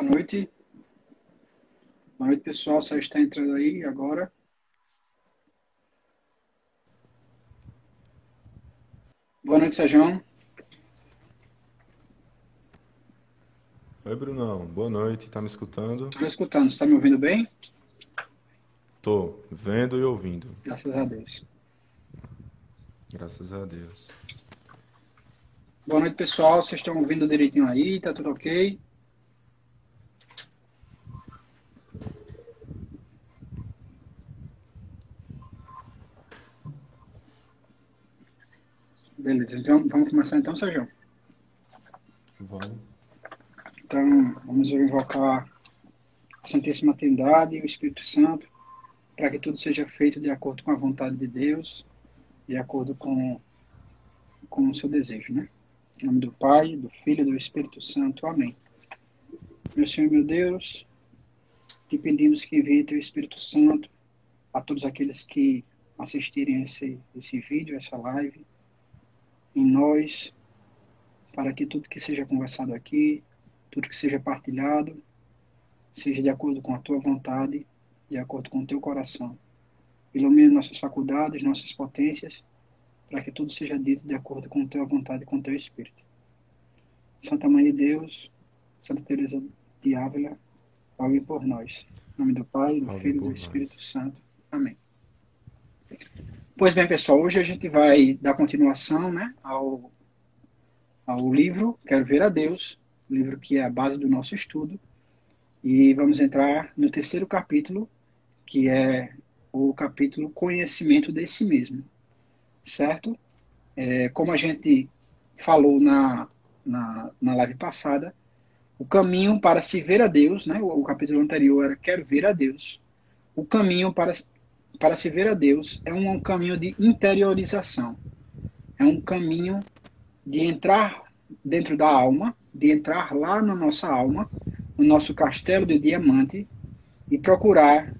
Boa noite. Boa noite, pessoal. Só está entrando aí agora. Boa noite, Sérgio. Oi, Brunão. Boa noite. Tá me escutando? Estou escutando. Você está me ouvindo bem? Tô vendo e ouvindo. Graças a Deus. Graças a Deus. Boa noite, pessoal. Vocês estão ouvindo direitinho aí? Tá tudo ok? Beleza, então vamos começar então, Sérgio? Vamos. Então, vamos invocar a Santíssima Trindade e o Espírito Santo para que tudo seja feito de acordo com a vontade de Deus, de acordo com, com o seu desejo, né? Em nome do Pai, do Filho e do Espírito Santo. Amém. Meu Senhor, meu Deus, te pedimos que envie teu Espírito Santo a todos aqueles que assistirem esse, esse vídeo, essa live, em nós, para que tudo que seja conversado aqui, tudo que seja partilhado, seja de acordo com a tua vontade, de acordo com o teu coração. Ilumine nossas faculdades, nossas potências, para que tudo seja dito de acordo com a tua vontade e com o teu espírito. Santa Mãe de Deus, Santa Teresa de Ávila, rogue por nós. Em nome do Pai, do Filho e do Espírito nós. Santo. Amém. Pois bem, pessoal, hoje a gente vai dar continuação né, ao, ao livro Quero Ver a Deus, livro que é a base do nosso estudo. E vamos entrar no terceiro capítulo, que é o capítulo Conhecimento de Si Mesmo. Certo? É, como a gente falou na, na, na live passada, o caminho para se ver a Deus, né, o, o capítulo anterior era Quero Ver a Deus. O caminho para para se ver a Deus é um, caminho de interiorização. É um caminho de entrar dentro da alma, de entrar lá na nossa alma, no nosso castelo de diamante e procurar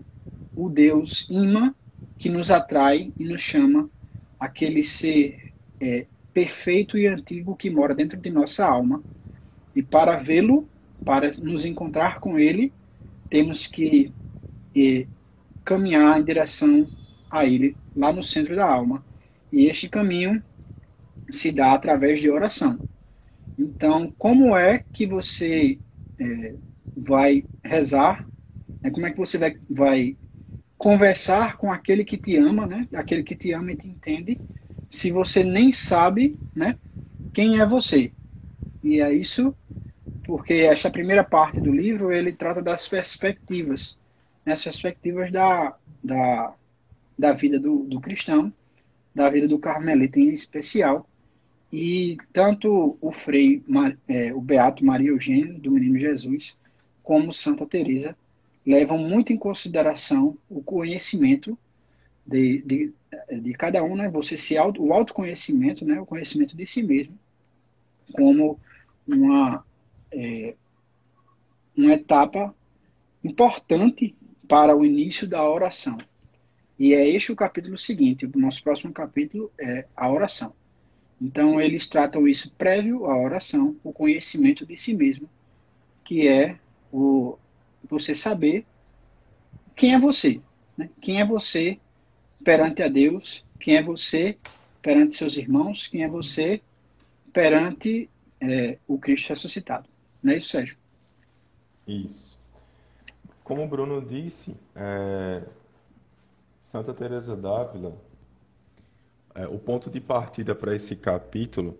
o Deus imã que nos atrai e nos chama aquele ser é, perfeito e antigo que mora dentro de nossa alma. E para vê-lo, para nos encontrar com ele, temos que é, caminhar em direção a Ele, lá no centro da alma. E este caminho se dá através de oração. Então, como é que você é, vai rezar? Né? Como é que você vai, vai conversar com aquele que te ama, né? Aquele que te ama e te entende, se você nem sabe, né? Quem é você? E é isso, porque esta primeira parte do livro ele trata das perspectivas nas perspectivas da, da, da vida do, do cristão, da vida do carmelita em especial. E tanto o Frei, é, o Beato Maria Eugênio, do Menino Jesus, como Santa Teresa levam muito em consideração o conhecimento de, de, de cada um, né? Você se auto, o autoconhecimento, né? O conhecimento de si mesmo, como uma é, uma etapa importante para o início da oração. E é este o capítulo seguinte. O nosso próximo capítulo é a oração. Então, eles tratam isso prévio à oração, o conhecimento de si mesmo, que é o você saber quem é você. Né? Quem é você perante a Deus, quem é você perante seus irmãos, quem é você perante é, o Cristo ressuscitado. Não é isso, Sérgio? Isso. Como o Bruno disse, é, Santa Teresa d'Ávila, é, o ponto de partida para esse capítulo,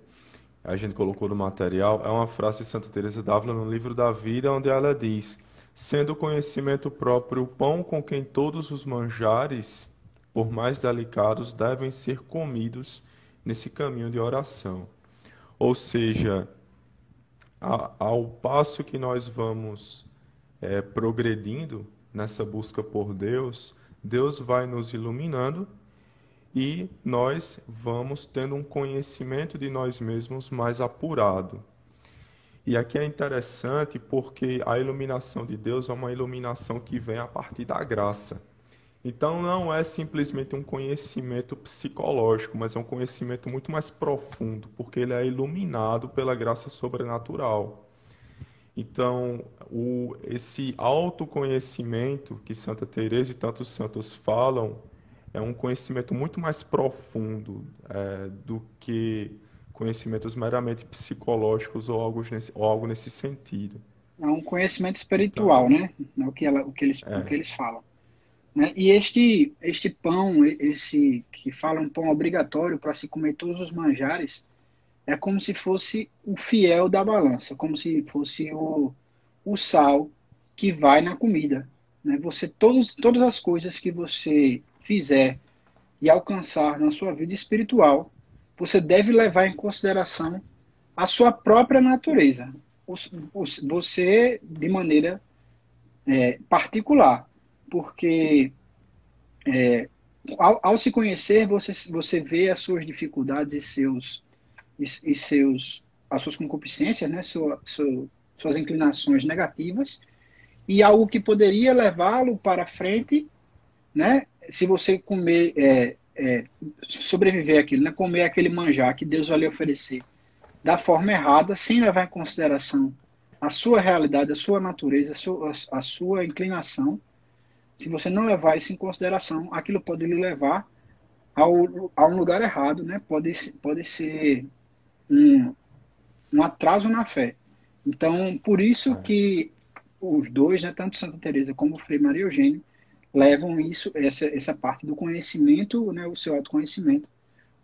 a gente colocou no material, é uma frase de Santa Teresa d'Ávila no livro da Vida, onde ela diz: sendo o conhecimento próprio o pão com quem todos os manjares, por mais delicados, devem ser comidos nesse caminho de oração. Ou seja, ao passo que nós vamos é, progredindo nessa busca por Deus, Deus vai nos iluminando e nós vamos tendo um conhecimento de nós mesmos mais apurado. E aqui é interessante porque a iluminação de Deus é uma iluminação que vem a partir da graça. Então não é simplesmente um conhecimento psicológico, mas é um conhecimento muito mais profundo, porque ele é iluminado pela graça sobrenatural. Então, o, esse autoconhecimento que Santa Teresa e tantos santos falam é um conhecimento muito mais profundo é, do que conhecimentos meramente psicológicos ou algo nesse, ou algo nesse sentido. É um conhecimento espiritual, então, né? É o que, ela, o que, eles, é. o que eles falam. Né? E este, este pão, esse que fala um pão obrigatório para se comer todos os manjares, é como se fosse o fiel da balança, como se fosse o, o sal que vai na comida. Né? Você todos, todas as coisas que você fizer e alcançar na sua vida espiritual, você deve levar em consideração a sua própria natureza, você de maneira é, particular, porque é, ao, ao, se conhecer você você vê as suas dificuldades e seus e, e seus as suas concupiscências, né, sua, sua, suas inclinações negativas e algo que poderia levá-lo para frente, né, se você comer é, é, sobreviver aquilo, né, comer aquele manjar que Deus vai lhe oferecer da forma errada, sem levar em consideração a sua realidade, a sua natureza, a sua, a sua inclinação, se você não levar isso em consideração, aquilo pode lhe levar ao, a um lugar errado, né? Pode, pode ser um, um atraso na fé. Então, por isso é. que os dois, né, tanto Santa Teresa como Frei Maria Eugênio, levam isso, essa, essa parte do conhecimento, né, o seu autoconhecimento,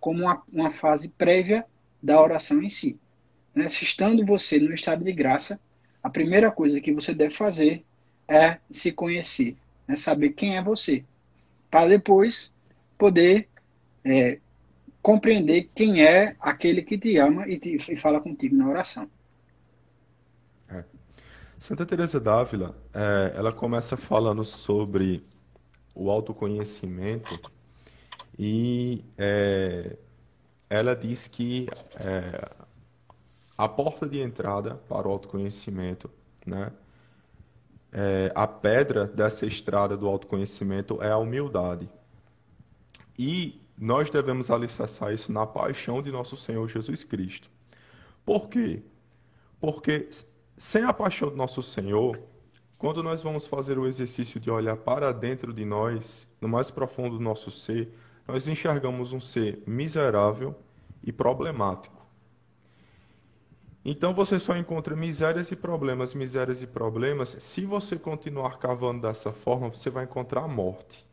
como uma, uma fase prévia da oração em si. Né? Se estando você no estado de graça, a primeira coisa que você deve fazer é se conhecer, é saber quem é você, para depois poder é, compreender quem é aquele que te ama e, te, e fala contigo na oração. É. Santa Teresa d'Ávila, é, ela começa falando sobre o autoconhecimento e é, ela diz que é, a porta de entrada para o autoconhecimento, né, é, a pedra dessa estrada do autoconhecimento é a humildade. E nós devemos alicerçar isso na paixão de nosso Senhor Jesus Cristo. Por quê? Porque sem a paixão do nosso Senhor, quando nós vamos fazer o exercício de olhar para dentro de nós, no mais profundo do nosso ser, nós enxergamos um ser miserável e problemático. Então você só encontra misérias e problemas, misérias e problemas. Se você continuar cavando dessa forma, você vai encontrar a morte.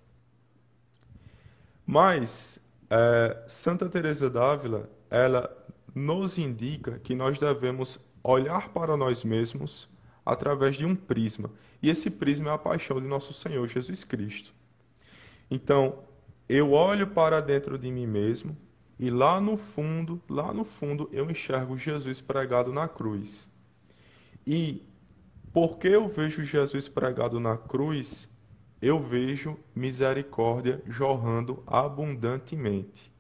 Mas é, Santa Teresa d'Ávila, ela nos indica que nós devemos olhar para nós mesmos através de um prisma. E esse prisma é a paixão de nosso Senhor Jesus Cristo. Então, eu olho para dentro de mim mesmo e lá no fundo, lá no fundo, eu enxergo Jesus pregado na cruz. E porque eu vejo Jesus pregado na cruz, eu vejo misericórdia jorrando abundantemente.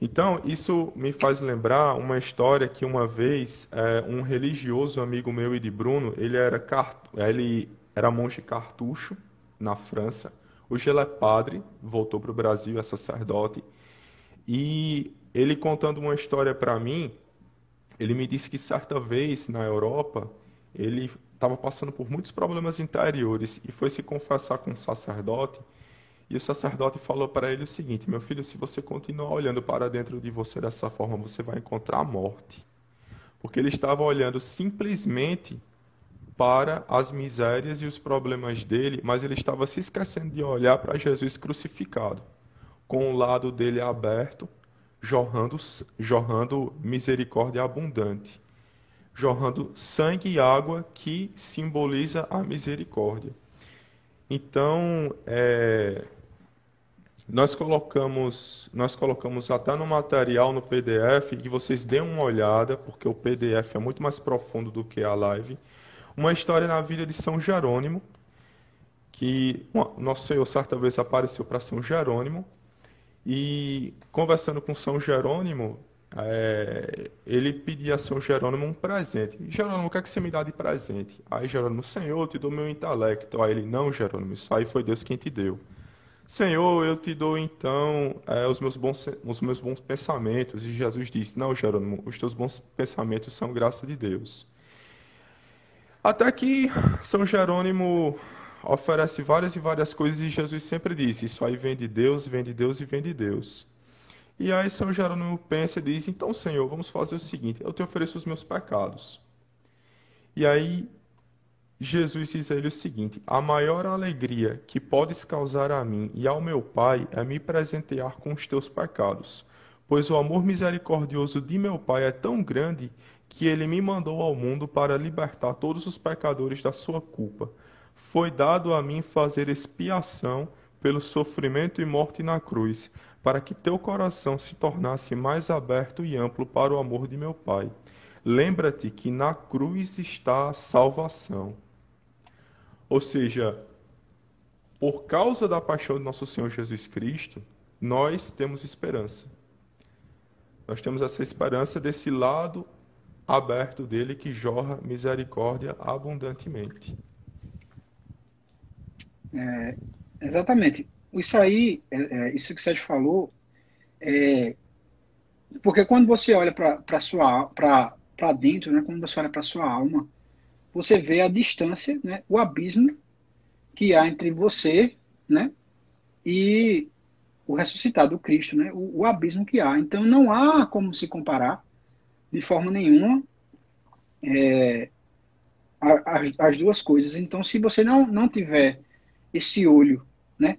Então, isso me faz lembrar uma história que uma vez é, um religioso amigo meu e de Bruno, ele era, ele era monge cartucho na França, Hoje ele é padre, voltou para o Brasil, é sacerdote. E ele contando uma história para mim, ele me disse que certa vez na Europa, ele estava passando por muitos problemas interiores e foi se confessar com um sacerdote. E o sacerdote falou para ele o seguinte: Meu filho, se você continuar olhando para dentro de você dessa forma, você vai encontrar a morte. Porque ele estava olhando simplesmente para as misérias e os problemas dele, mas ele estava se esquecendo de olhar para Jesus crucificado, com o lado dele aberto, jorrando, jorrando misericórdia abundante, jorrando sangue e água que simboliza a misericórdia. Então, é, nós colocamos, nós colocamos até no material no PDF que vocês deem uma olhada, porque o PDF é muito mais profundo do que a live uma história na vida de São Jerônimo, que nosso Senhor certa vez apareceu para São Jerônimo e conversando com São Jerônimo, é, ele pedia a São Jerônimo um presente. Jerônimo, o que é que você me dá de presente? Aí Jerônimo, Senhor, eu te dou meu intelecto. Aí ele, não, Jerônimo, isso aí foi Deus quem te deu. Senhor, eu te dou então é, os, meus bons, os meus bons pensamentos. E Jesus disse, não, Jerônimo, os teus bons pensamentos são graça de Deus. Até que São Jerônimo oferece várias e várias coisas e Jesus sempre diz: Isso aí vem de Deus, vem de Deus e vem de Deus. E aí São Jerônimo pensa e diz: Então, Senhor, vamos fazer o seguinte: eu te ofereço os meus pecados. E aí Jesus diz a ele o seguinte: A maior alegria que podes causar a mim e ao meu Pai é me presentear com os teus pecados, pois o amor misericordioso de meu Pai é tão grande que ele me mandou ao mundo para libertar todos os pecadores da sua culpa foi dado a mim fazer expiação pelo sofrimento e morte na cruz, para que teu coração se tornasse mais aberto e amplo para o amor de meu Pai. Lembra-te que na cruz está a salvação. Ou seja, por causa da paixão de nosso Senhor Jesus Cristo, nós temos esperança. Nós temos essa esperança desse lado aberto dele que jorra misericórdia abundantemente. É, exatamente. Isso aí, é, é, isso que o Sérgio falou, é, porque quando você olha para sua para dentro, né, quando você olha para sua alma, você vê a distância, né, o abismo que há entre você, né, e o ressuscitado, o Cristo, né, o, o abismo que há. Então não há como se comparar de forma nenhuma é, as, as duas coisas. Então, se você não, não tiver esse olho, né?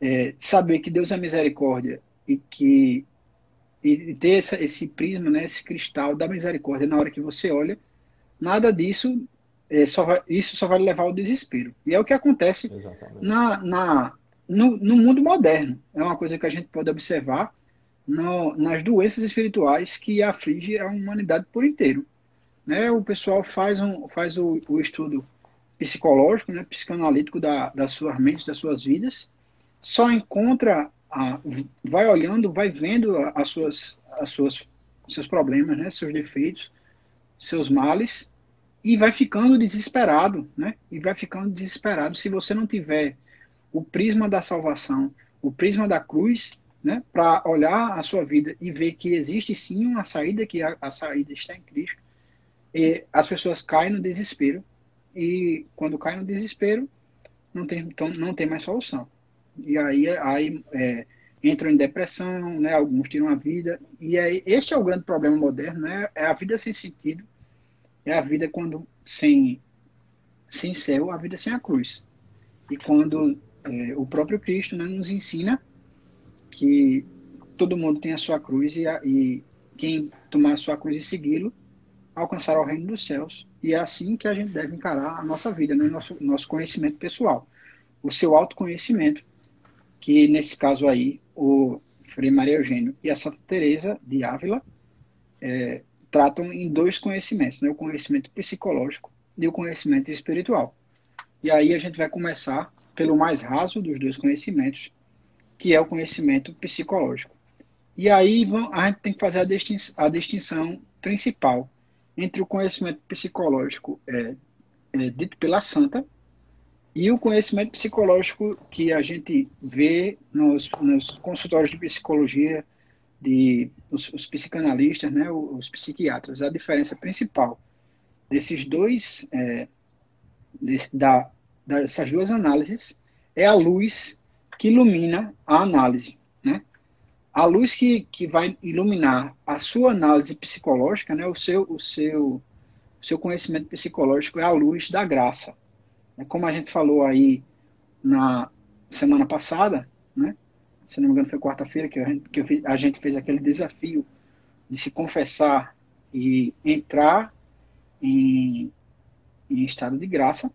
É, saber que Deus é misericórdia e que e ter essa, esse prisma, né, esse cristal da misericórdia na hora que você olha, nada disso é, só vai, isso só vai levar ao desespero. E é o que acontece na, na, no, no, mundo moderno. É uma coisa que a gente pode observar no, nas doenças espirituais que aflige a humanidade por inteiro. Né? O pessoal faz, um, faz o, o estudo psicológico, né, psicanalítico da, das suas mentes, das suas vidas, só encontra, a, vai olhando, vai vendo as suas, as suas, seus problemas, né, seus defeitos, seus males, e vai ficando desesperado, né, e vai ficando desesperado. Se você não tiver o prisma da salvação, o prisma da cruz, né, para olhar a sua vida e ver que existe sim uma saída, que a, a saída está em Cristo, as pessoas caem no desespero e quando cai no desespero, não tem, então, não tem mais solução. E aí, aí é, entram em depressão, né, alguns tiram a vida, e aí, este é o grande problema moderno, né, é a vida sem sentido, é a vida quando sem, sem céu, a vida sem a cruz. E quando é, o próprio Cristo né, nos ensina que todo mundo tem a sua cruz e, a, e quem tomar a sua cruz e segui-lo alcançará o reino dos céus. E é assim que a gente deve encarar a nossa vida, né? nosso, nosso conhecimento pessoal. O seu autoconhecimento, que nesse caso aí, o Frei Maria Eugênio e a Santa Teresa de Ávila é, tratam em dois conhecimentos, né? o conhecimento psicológico e o conhecimento espiritual. E aí a gente vai começar pelo mais raso dos dois conhecimentos, que é o conhecimento psicológico. E aí a gente tem que fazer a distinção principal entre o conhecimento psicológico é, é, dito pela santa e o conhecimento psicológico que a gente vê nos, nos consultórios de psicologia, de os, os psicanalistas, né, os, os, psiquiatras. A diferença principal desses dois, é, desse, da, dessas duas análises, é a luz que ilumina a análise a luz que, que vai iluminar a sua análise psicológica, né, o, seu, o, seu, o seu conhecimento psicológico é a luz da graça. É como a gente falou aí na semana passada, né, se não me engano foi quarta-feira que, a gente, que a gente fez aquele desafio de se confessar e entrar em, em estado de graça.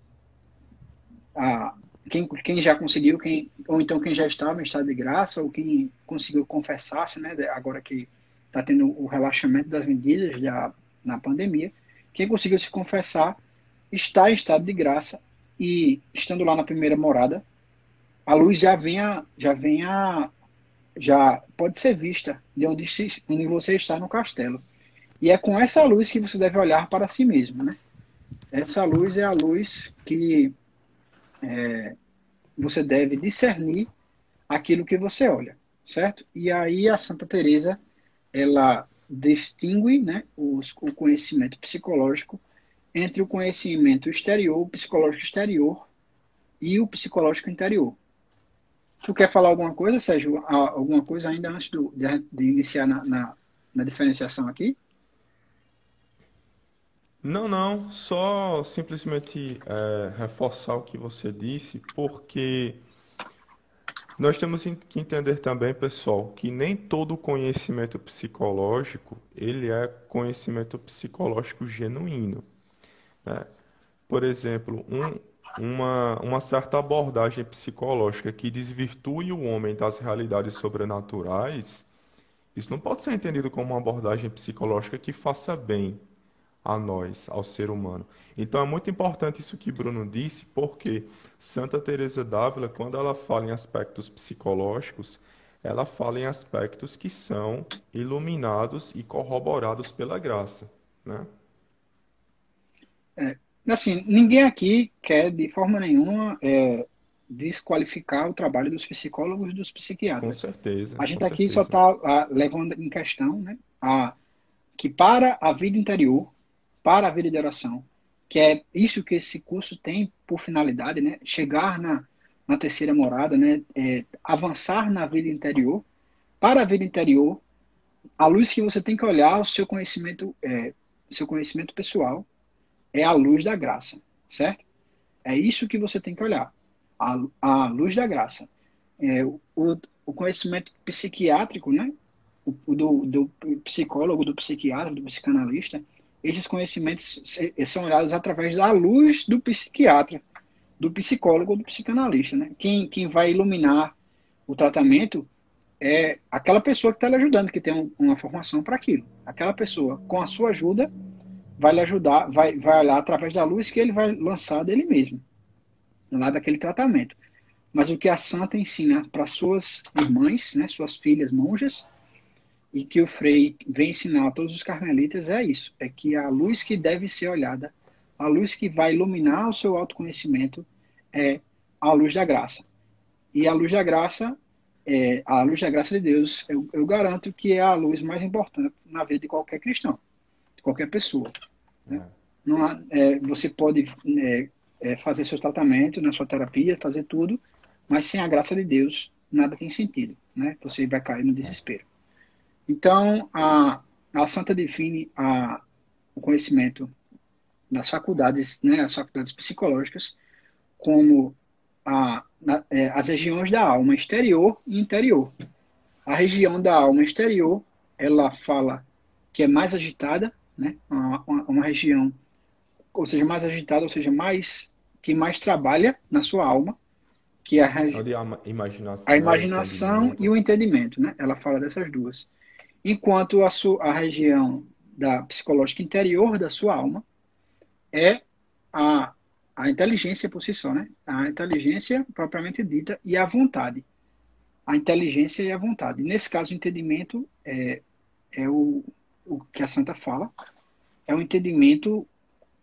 A, quem, quem já conseguiu, quem, ou então quem já estava em estado de graça, ou quem conseguiu confessar-se, né, agora que está tendo o relaxamento das medidas já na pandemia, quem conseguiu se confessar está em estado de graça e estando lá na primeira morada, a luz já vem a, já vem a, já pode ser vista de onde, se, onde você está no castelo. E é com essa luz que você deve olhar para si mesmo, né? Essa luz é a luz que é, você deve discernir aquilo que você olha, certo? E aí a Santa Teresa ela distingue, né, os, o conhecimento psicológico entre o conhecimento exterior, o psicológico exterior e o psicológico interior. Tu quer falar alguma coisa, Sérgio? Alguma coisa ainda antes do, de, de, iniciar na, na, na diferenciação aqui? Não, não, só simplesmente é, reforçar o que você disse, porque nós temos que entender também, pessoal, que nem todo conhecimento psicológico ele é conhecimento psicológico genuíno. Né? Por exemplo, um, uma, uma certa abordagem psicológica que desvirtue o homem das realidades sobrenaturais, isso não pode ser entendido como uma abordagem psicológica que faça bem a nós, ao ser humano. Então é muito importante isso que Bruno disse, porque Santa Teresa d'Ávila, quando ela fala em aspectos psicológicos, ela fala em aspectos que são iluminados e corroborados pela graça, né? É, assim, ninguém aqui quer de forma nenhuma é, desqualificar o trabalho dos psicólogos e dos psiquiatras. Com certeza. A gente aqui certeza. só está levando em questão, né, a, que para a vida interior para a vida de oração, que é isso que esse curso tem por finalidade, né? Chegar na, na terceira morada, né? É, avançar na vida interior. Para a vida interior, a luz que você tem que olhar, o seu conhecimento, é, seu conhecimento pessoal, é a luz da graça, certo? É isso que você tem que olhar, a, a luz da graça. É, o, o conhecimento psiquiátrico, né? O, do, do psicólogo, do psiquiatra, do psicanalista, esses conhecimentos são olhados através da luz do psiquiatra, do psicólogo, do psicanalista. Né? Quem, quem vai iluminar o tratamento é aquela pessoa que está lhe ajudando, que tem um, uma formação para aquilo. Aquela pessoa, com a sua ajuda, vai lhe ajudar, vai, vai olhar através da luz que ele vai lançar dele mesmo, lá daquele tratamento. Mas o que a santa ensina para suas irmãs, né, suas filhas monjas, e que o Frei vem ensinar a todos os carmelitas é isso: é que a luz que deve ser olhada, a luz que vai iluminar o seu autoconhecimento, é a luz da graça. E a luz da graça, é, a luz da graça de Deus, eu, eu garanto que é a luz mais importante na vida de qualquer cristão, de qualquer pessoa. Né? É. Não há, é, você pode é, é, fazer seu tratamento, na sua terapia, fazer tudo, mas sem a graça de Deus, nada tem sentido. Né? Você vai cair no desespero. Então, a, a Santa define a, o conhecimento das faculdades, né, as faculdades psicológicas, como a, na, é, as regiões da alma exterior e interior. A região da alma exterior, ela fala que é mais agitada, né, uma, uma, uma região, ou seja, mais agitada, ou seja, mais que mais trabalha na sua alma, que é a, a imaginação, a imaginação e o entendimento, né? Ela fala dessas duas enquanto a, sua, a região da psicológica interior da sua alma é a, a inteligência por si só, né? A inteligência propriamente dita e a vontade. A inteligência e a vontade. Nesse caso, o entendimento é, é o, o que a Santa fala, é o entendimento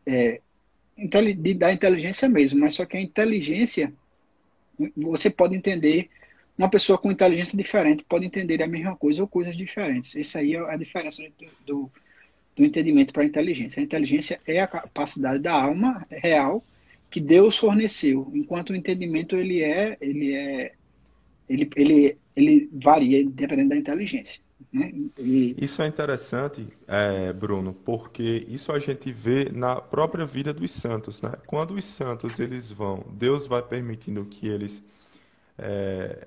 é, da inteligência mesmo, mas só que a inteligência você pode entender uma pessoa com inteligência diferente pode entender a mesma coisa ou coisas diferentes. Essa aí é a diferença do, do, do entendimento para a inteligência. A inteligência é a capacidade da alma real que Deus forneceu, enquanto o entendimento ele é, ele é, ele, ele, ele varia dependendo da inteligência. Né? Isso é interessante, é, Bruno, porque isso a gente vê na própria vida dos santos, né? Quando os santos eles vão, Deus vai permitindo que eles é,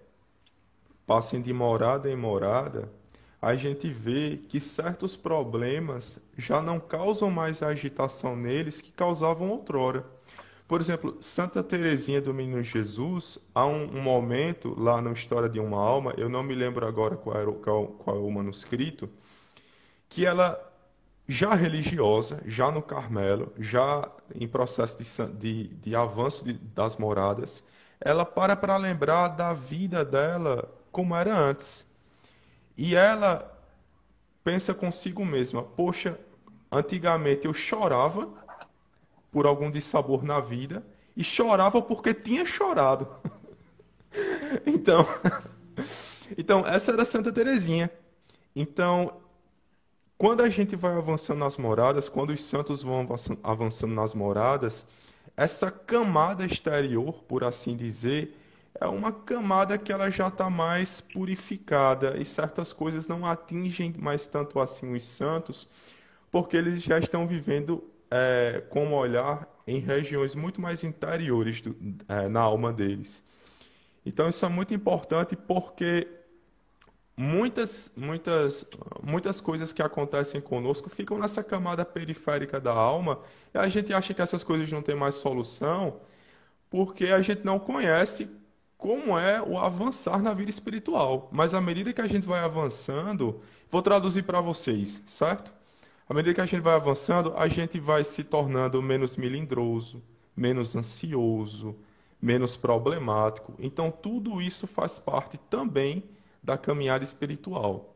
passem de morada em morada, a gente vê que certos problemas já não causam mais a agitação neles que causavam outrora. Por exemplo, Santa Teresinha do Menino Jesus, há um, um, momento lá na História de uma Alma, eu não me lembro agora qual, era, qual, qual é o manuscrito, que ela, já religiosa, já no Carmelo, já em processo de, de, de avanço de, das moradas, ela para para lembrar da vida dela como era antes. E ela pensa consigo mesma: poxa, antigamente eu chorava por algum dissabor na vida e chorava porque tinha chorado. então, então essa era Santa Teresinha. Então, quando a gente vai avançando nas moradas, quando os santos vão avançando nas moradas, essa camada exterior, por assim dizer, é uma camada que ela já está mais purificada e certas coisas não atingem mais tanto assim os santos, porque eles já estão vivendo é, com um olhar em regiões muito mais interiores do, é, na alma deles. Então isso é muito importante porque muitas, muitas, muitas coisas que acontecem conosco ficam nessa camada periférica da alma e a gente acha que essas coisas não têm mais solução porque a gente não conhece como é o avançar na vida espiritual. Mas à medida que a gente vai avançando, vou traduzir para vocês, certo? À medida que a gente vai avançando, a gente vai se tornando menos melindroso, menos ansioso, menos problemático. Então, tudo isso faz parte também da caminhada espiritual.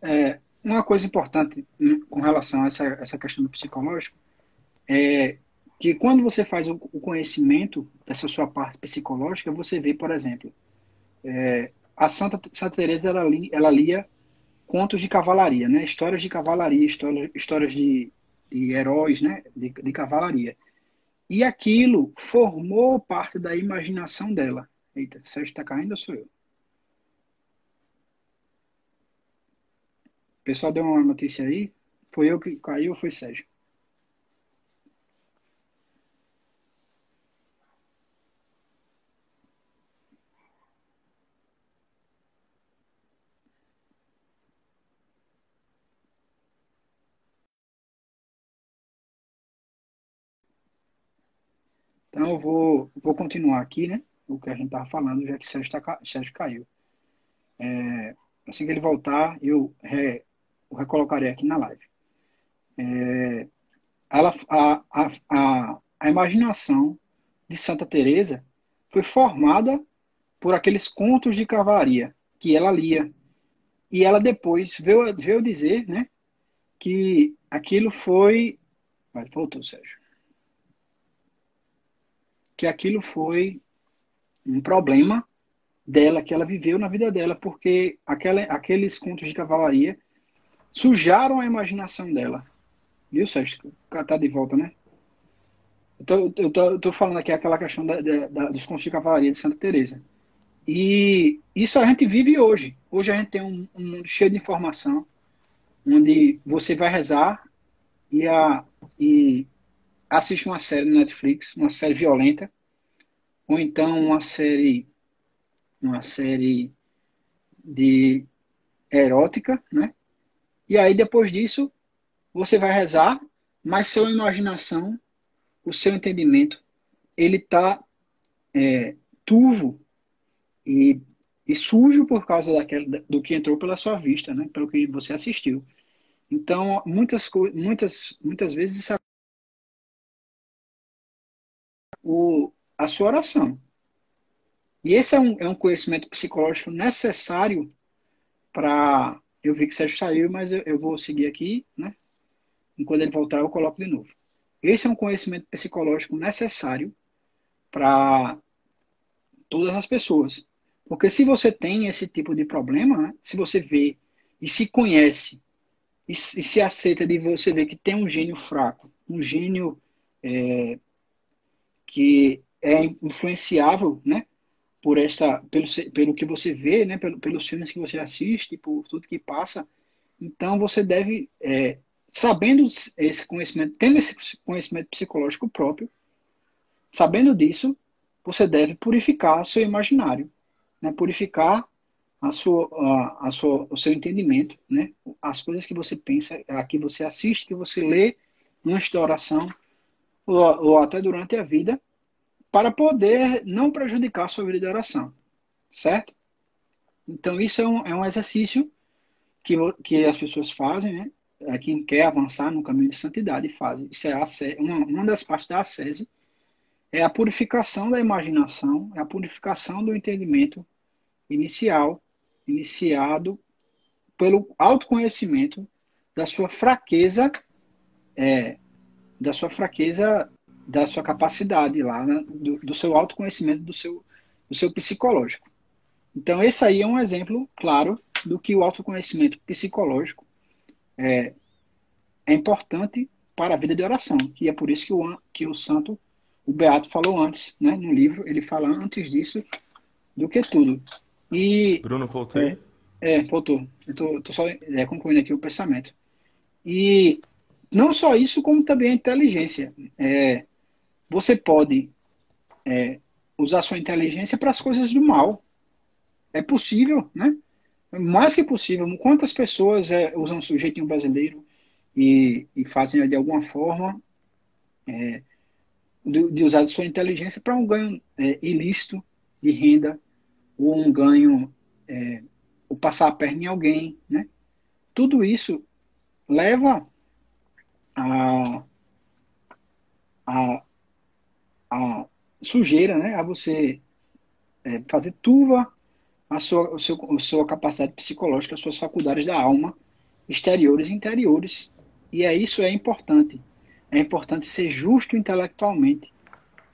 É, uma coisa importante com relação a essa, essa questão do psicológico é que quando você faz o, conhecimento dessa sua parte psicológica, você vê, por exemplo, é, a Santa, Santa Teresa ela, li, ela lia contos de cavalaria, né? Histórias de cavalaria, histórias, histórias de, de heróis, né? De, de cavalaria. E aquilo formou parte da imaginação dela. Eita, Sérgio está caindo ou sou eu? O pessoal deu uma notícia aí. Foi eu que caiu ou foi Sérgio? Então, eu vou, vou continuar aqui, né? O que a gente estava falando, já que Sérgio, tá, Sérgio caiu. É, assim que ele voltar, eu, re, eu recolocarei aqui na live. É, ela, a, a, a, a imaginação de Santa Teresa foi formada por aqueles contos de cavalaria que ela lia. E ela depois veio, veio dizer né, que aquilo foi. Voltou, Sérgio que aquilo foi um problema dela, que ela viveu na vida dela, porque aquela, aqueles contos de cavalaria sujaram a imaginação dela. Viu, Sérgio? Tá de volta, né? Eu tô, eu tô, eu tô falando aqui aquela questão da, da, dos contos de cavalaria de Santa Teresa. E isso a gente vive hoje. Hoje a gente tem um, um mundo cheio de informação, onde você vai rezar e, a, e assiste uma série no Netflix, uma série violenta, ou então uma série uma série de erótica, né? E aí depois disso você vai rezar, mas sua imaginação, o seu entendimento, ele tá é, turvo e, e sujo por causa daquele, do que entrou pela sua vista, né? Pelo que você assistiu. Então muitas muitas muitas vezes isso o, a sua oração. E esse é um, é um conhecimento psicológico necessário para. Eu vi que Sérgio saiu, mas eu, eu vou seguir aqui, né? Enquanto ele voltar, eu coloco de novo. Esse é um conhecimento psicológico necessário para todas as pessoas. Porque se você tem esse tipo de problema, né? se você vê e se conhece e, e, se aceita de você ver que tem um gênio fraco, um gênio é, que é influenciável, né? Por essa, pelo, pelo que você vê, né? Pelo, pelos filmes que você assiste, por tudo que passa. Então você deve, é, sabendo esse conhecimento, tendo esse conhecimento psicológico próprio, sabendo disso, você deve purificar seu imaginário, né? Purificar a sua, a, a sua, o seu entendimento, né? As coisas que você pensa, a que você assiste, que você lê antes da oração, ou, até durante a vida, para poder não prejudicar sua vida de oração, certo? Então, isso é um, é um exercício que, que as pessoas fazem, né? É, quem quer avançar no caminho de santidade faz. Isso é a, uma, uma das partes da ascese, é a purificação da imaginação, é a purificação do entendimento inicial, iniciado pelo autoconhecimento da sua fraqueza é, da sua fraqueza, da sua capacidade lá, né? do, do, seu autoconhecimento, do seu, do seu psicológico. Então, esse aí é um exemplo claro do que o autoconhecimento psicológico é, é importante para a vida de oração, que é por isso que o, que o santo, o Beato falou antes, né, no livro, ele fala antes disso do que tudo. E, Bruno, voltei? É, é voltou. Eu tô, tô só é, concluindo aqui o pensamento. E não só isso, como também a inteligência. É, você pode é, usar sua inteligência para as coisas do mal. É possível, né? Mais que possível. Quantas pessoas é, usam o sujeitinho brasileiro e, e fazem de alguma forma é, de, de, usar sua inteligência para um ganho é, ilícito de renda ou um ganho é, ou passar a perna em alguém, né? Tudo isso leva a, a, a sujeira, né? A você é, fazer turva a sua, a, sua, a sua capacidade psicológica, as suas faculdades da alma, exteriores e interiores. E é isso é importante. É importante ser justo intelectualmente,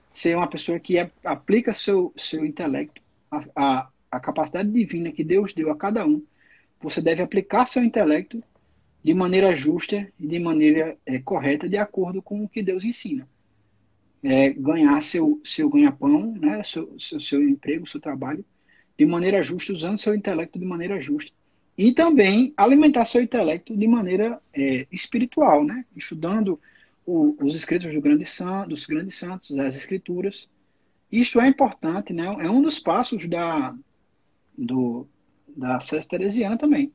ser uma pessoa que é, aplica seu, seu intelecto, a, a, a capacidade divina que Deus deu a cada um. Você deve aplicar seu intelecto de maneira justa e de maneira é, correta, de acordo com o que Deus ensina. É, ganhar seu, seu ganha-pão, né, seu, seu, seu emprego, seu trabalho, de maneira justa, usando seu intelecto de maneira justa. E também alimentar seu intelecto de maneira é, espiritual, né? estudando o, os escritos do grande san, dos grandes santos, as escrituras. Isto é importante, né? é um dos passos da, do, da César Teresiana também.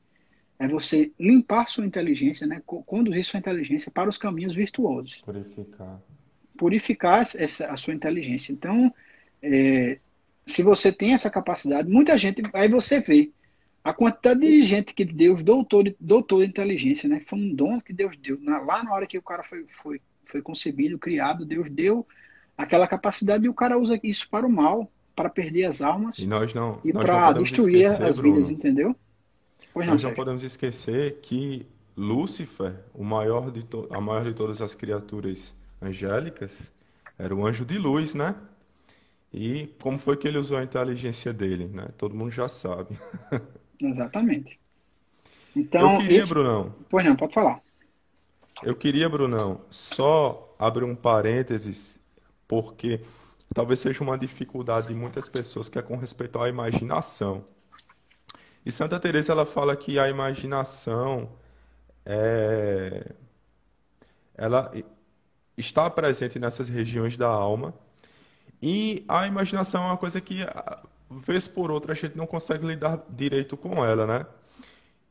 É você limpar sua inteligência, né? conduzir sua inteligência para os caminhos virtuosos. Purificar. Purificar essa, a sua inteligência. Então, é, se você tem essa capacidade, muita gente, aí você vê a quantidade de gente que Deus doutor de inteligência, né? Foi um dom que Deus deu. Na, lá na hora que o cara foi, foi, foi concebido, criado, Deus deu aquela capacidade e o cara usa isso para o mal, para perder as almas e, nós não, e para destruir esquecer, as vidas, Bruno. entendeu? Pois não, nós não podemos esquecer que Lúcifer, o maior de a maior de todas as criaturas angélicas, era o anjo de luz, né? E como foi que ele usou a inteligência dele, né? Todo mundo já sabe. Exatamente. Então, eu queria, esse... Brunão. Pois não, pode falar. Eu queria, Brunão, só abrir um parênteses, porque talvez seja uma dificuldade de muitas pessoas que é com respeito à imaginação. E Santa Teresa ela fala que a imaginação é... ela está presente nessas regiões da alma e a imaginação é uma coisa que, vez por outra, a gente não consegue lidar direito com ela, né?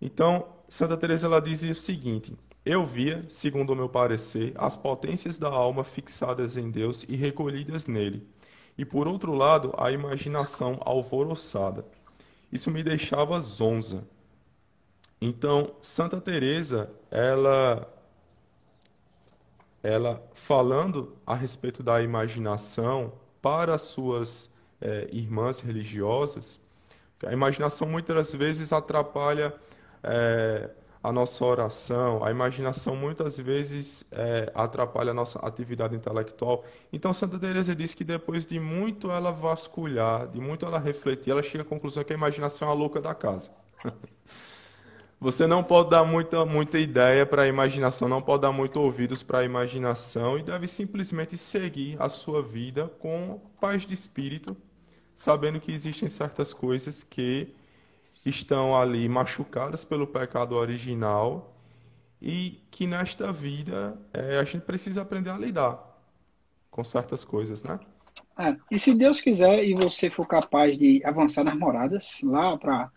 Então, Santa Teresa ela dizia o seguinte: Eu via, segundo o meu parecer, as potências da alma fixadas em Deus e recolhidas nele, e por outro lado, a imaginação alvoroçada. Isso me deixava zonza. Então, Santa Teresa, ela ela falando a respeito da imaginação, para as suas é, irmãs religiosas, a imaginação muitas vezes atrapalha é, a nossa oração, a imaginação muitas vezes é, atrapalha a nossa atividade intelectual. Então, Santa Teresa diz que depois de muito ela vasculhar, de muito ela refletir, ela chega à conclusão que a imaginação é a louca da casa. Você não pode dar muita, muita ideia para a imaginação, não pode dar muito ouvidos para a imaginação e deve simplesmente seguir a sua vida com paz de espírito, sabendo que existem certas coisas que estão ali machucadas pelo pecado original e que nesta vida é, a gente precisa aprender a lidar com certas coisas, né? É, e se Deus quiser e você for capaz de avançar nas moradas, lá para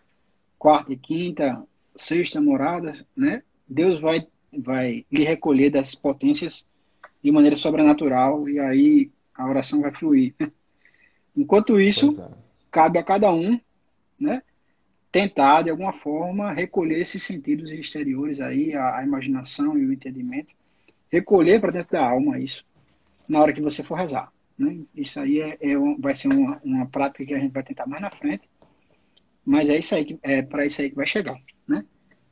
quarta e quinta, sexta morada, né? Deus vai vai lhe recolher das potências de maneira sobrenatural e aí a oração vai fluir. Enquanto isso, é. cabe a cada um, né? Tentar de alguma forma recolher esses sentidos exteriores aí, a, a imaginação e o entendimento, recolher para dentro da alma isso na hora que você for rezar. Né? Isso aí é, é vai ser uma, uma prática que a gente vai tentar mais na frente, mas é isso aí que é para isso aí que vai chegar. Né?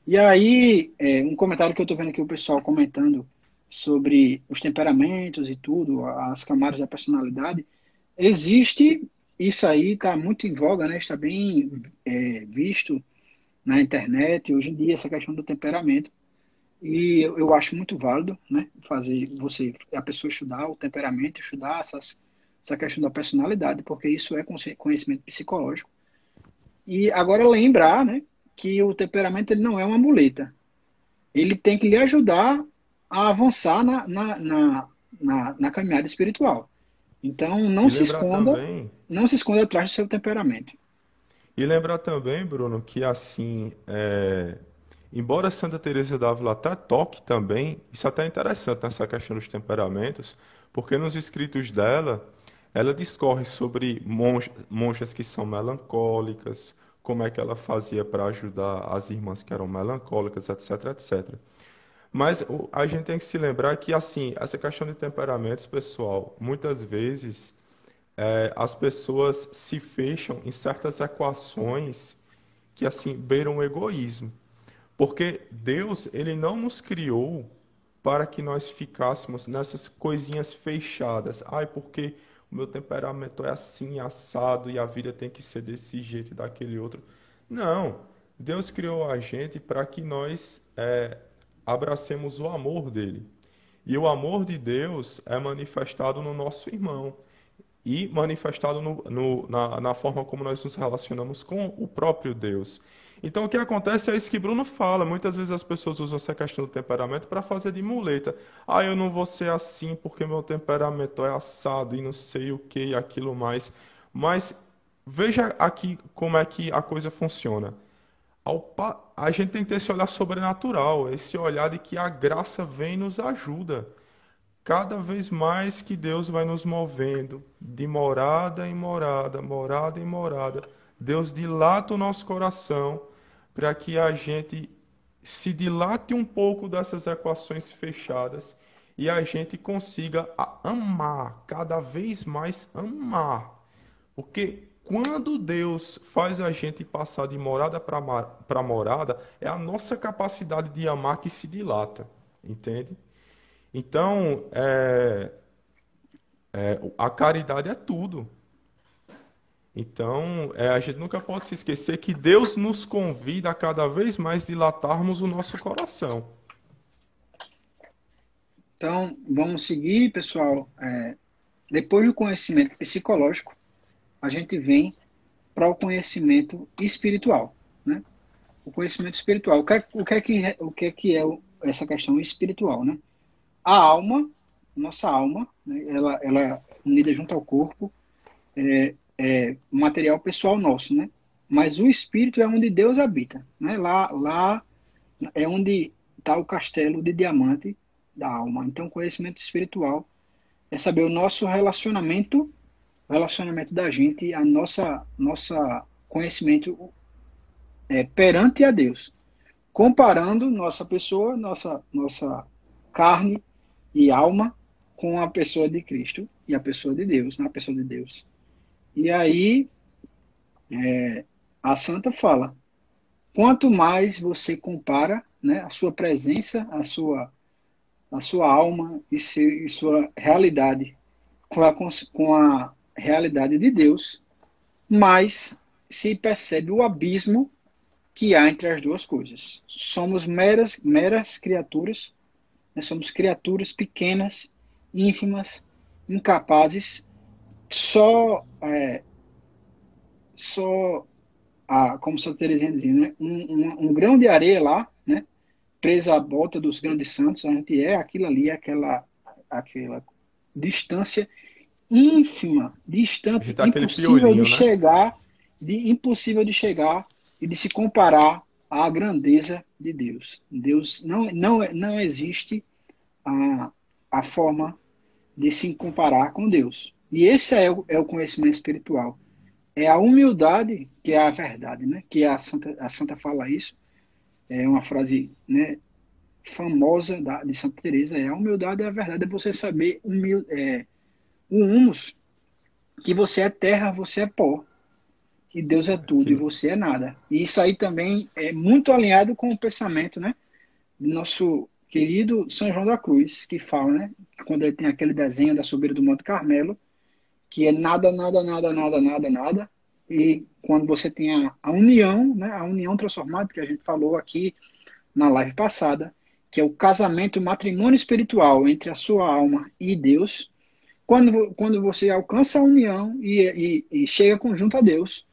E aí, é, um comentário que eu estou vendo aqui o pessoal comentando sobre os temperamentos e tudo, as camadas da personalidade, existe isso aí está muito em voga, né? Está bem é, visto na internet hoje em dia essa questão do temperamento e eu, eu acho muito válido, né, fazer você, a pessoa estudar o temperamento, estudar essas, essa questão da personalidade, porque isso é conhecimento psicológico. E agora lembrar, né, que o temperamento ele não é uma muleta. Ele tem que lhe ajudar a avançar na, na, na, na, na caminhada espiritual. Então não se esconda, também... não se esconda atrás do seu temperamento. E lembrar também, Bruno, que assim, é... embora Santa Teresa d'Ávila até toque também, isso até é interessante nessa questão dos temperamentos, porque nos escritos dela, ela discorre sobre monjas que são melancólicas, como é que ela fazia para ajudar as irmãs que eram melancólicas, etc, etc. Mas a gente tem que se lembrar que, assim, essa questão de temperamentos, pessoal, muitas vezes é, as pessoas se fecham em certas equações que, assim, beiram o egoísmo. Porque Deus, ele não nos criou para que nós ficássemos nessas coisinhas fechadas. Ai, porque o meu temperamento é assim, assado, e a vida tem que ser desse jeito e daquele outro. Não. Deus criou a gente para que nós é, abracemos o amor dele. E o amor de Deus é manifestado no nosso irmão e manifestado no, no, na, na, forma como nós nos relacionamos com o próprio Deus. Então, o que acontece é isso que Bruno fala. Muitas vezes as pessoas usam essa questão do temperamento para fazer de muleta. Ah, eu não vou ser assim porque meu temperamento é assado e não sei o que e aquilo mais. Mas veja aqui como é que a coisa funciona a gente tem que ter esse olhar sobrenatural, esse olhar de que a graça vem e nos ajuda. Cada vez mais que Deus vai nos movendo de morada em morada, morada em morada, Deus dilata o nosso coração para que a gente se dilate um pouco dessas equações fechadas e a gente consiga amar, cada vez mais amar. Porque quando Deus faz a gente passar de morada para morada, é a nossa capacidade de amar que se dilata, entende? Então, é, é, a caridade é tudo. Então, é, a gente nunca pode se esquecer que Deus nos convida a cada vez mais dilatarmos o nosso coração. Então, vamos seguir, pessoal. É, depois do conhecimento psicológico, a gente vem para o conhecimento espiritual, né? O conhecimento espiritual. O que é, o que é, que, o que, é, que é essa questão espiritual, né? A alma, nossa alma, né? ela, ela é unida junto ao corpo, é, é material pessoal nosso, né? Mas o espírito é onde Deus habita, né? Lá, lá é onde está o castelo de diamante da alma. Então, conhecimento espiritual é saber o nosso relacionamento relacionamento da gente, a nossa nossa conhecimento é, perante a Deus, comparando nossa pessoa, nossa nossa carne e alma com a pessoa de Cristo e a pessoa de Deus, na pessoa de Deus. E aí é, a Santa fala: quanto mais você compara, né, a sua presença, a sua a sua alma e, se, e sua realidade com a, com a realidade de Deus, mas se percebe o abismo que há entre as duas coisas. Somos meras, meras criaturas, né? somos criaturas pequenas, ínfimas, incapazes, só, é, só a, como Santa Teresinha dizia, né? um, um, um, grão de areia lá, né? presa à volta dos grandes santos, a gente é aquilo ali, aquela, aquela distância ínfima, distante, tá impossível de né? chegar, de impossível de chegar e de se comparar à grandeza de Deus. Deus não não não existe a, a forma de se comparar com Deus. E esse é o, é o conhecimento espiritual. É a humildade que é a verdade, né? Que a Santa a Santa fala isso. É uma frase, né, famosa da, de Santa Teresa, é a humildade é a verdade, é você saber humil, é, o humus, que você é terra, você é pó, que Deus é tudo e você é nada. E isso aí também é muito alinhado com o pensamento, né, do nosso querido São João da Cruz, que fala, né, quando ele tem aquele desenho da subida do Monte Carmelo, que é nada, nada, nada, nada, nada, nada, e quando você tem a, a união, né, a união transformada que a gente falou aqui na live passada, que é o casamento, o matrimônio espiritual entre a sua alma e Deus, quando, quando você alcança a união e, e, e chega junto a Deus,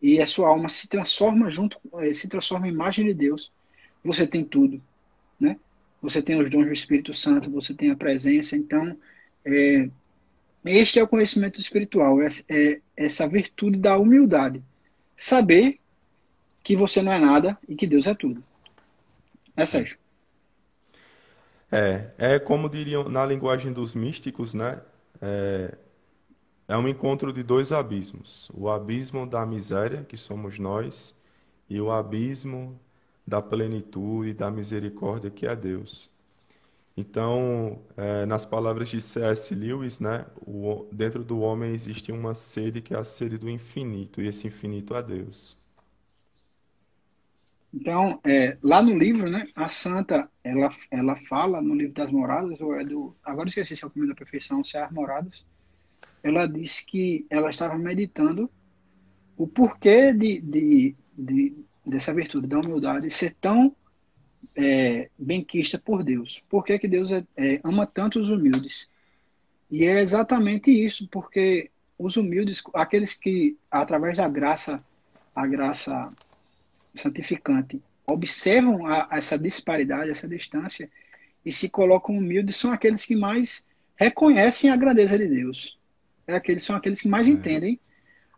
e a sua alma se transforma junto, eh, se transforma em imagem de Deus, você tem tudo, né? Você tem os dons do Espírito Santo, você tem a presença, então é, este é o conhecimento espiritual, é, é essa virtude da humildade, saber que você não é nada e que Deus é tudo. É Sérgio. É, é como diriam na linguagem dos místicos, né? É, é um encontro de dois abismos: o abismo da miséria, que somos nós, e o abismo da plenitude, da misericórdia, que é Deus. Então, é, nas palavras de C.S. Lewis, né, o, dentro do homem existe uma sede que é a sede do infinito, e esse infinito é Deus. Então, é, lá no livro, né, a santa, ela, ela fala no livro das moradas, ou é do, agora esqueci se é o caminho da perfeição, se é as moradas, ela disse que ela estava meditando o porquê de, de, de dessa virtude da humildade ser tão é, benquista por Deus. Por que, que Deus é, é, ama tanto os humildes? E é exatamente isso, porque os humildes, aqueles que, através da graça, a graça santificante observam a, essa disparidade, essa distância e se colocam humildes são aqueles que mais reconhecem a grandeza de Deus. É aqueles são aqueles que mais é. entendem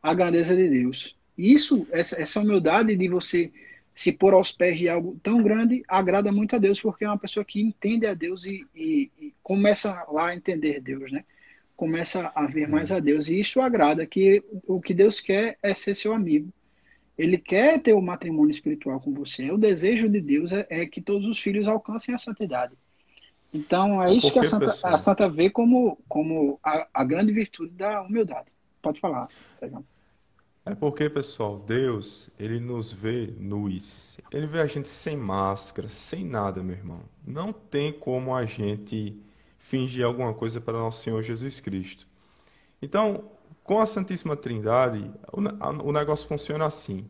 a grandeza de Deus. Isso, essa, essa humildade de você se pôr aos pés de algo tão grande, agrada muito a Deus, porque é uma pessoa que entende a Deus e, e, e começa lá a entender Deus, né? Começa a ver mais a Deus. E isso agrada, que o que Deus quer é ser seu amigo. Ele quer ter o um matrimônio espiritual com você. O desejo de Deus é, é que todos os filhos alcancem a santidade. Então, é isso Porque, que a Santa, a Santa vê como, como a, a, grande virtude da humildade. Pode falar, Sérgio. É porque, pessoal, Deus, ele nos vê nus. Ele vê a gente sem máscara, sem nada, meu irmão. Não tem como a gente fingir alguma coisa para nosso Senhor Jesus Cristo. Então, com a Santíssima Trindade, o negócio funciona assim.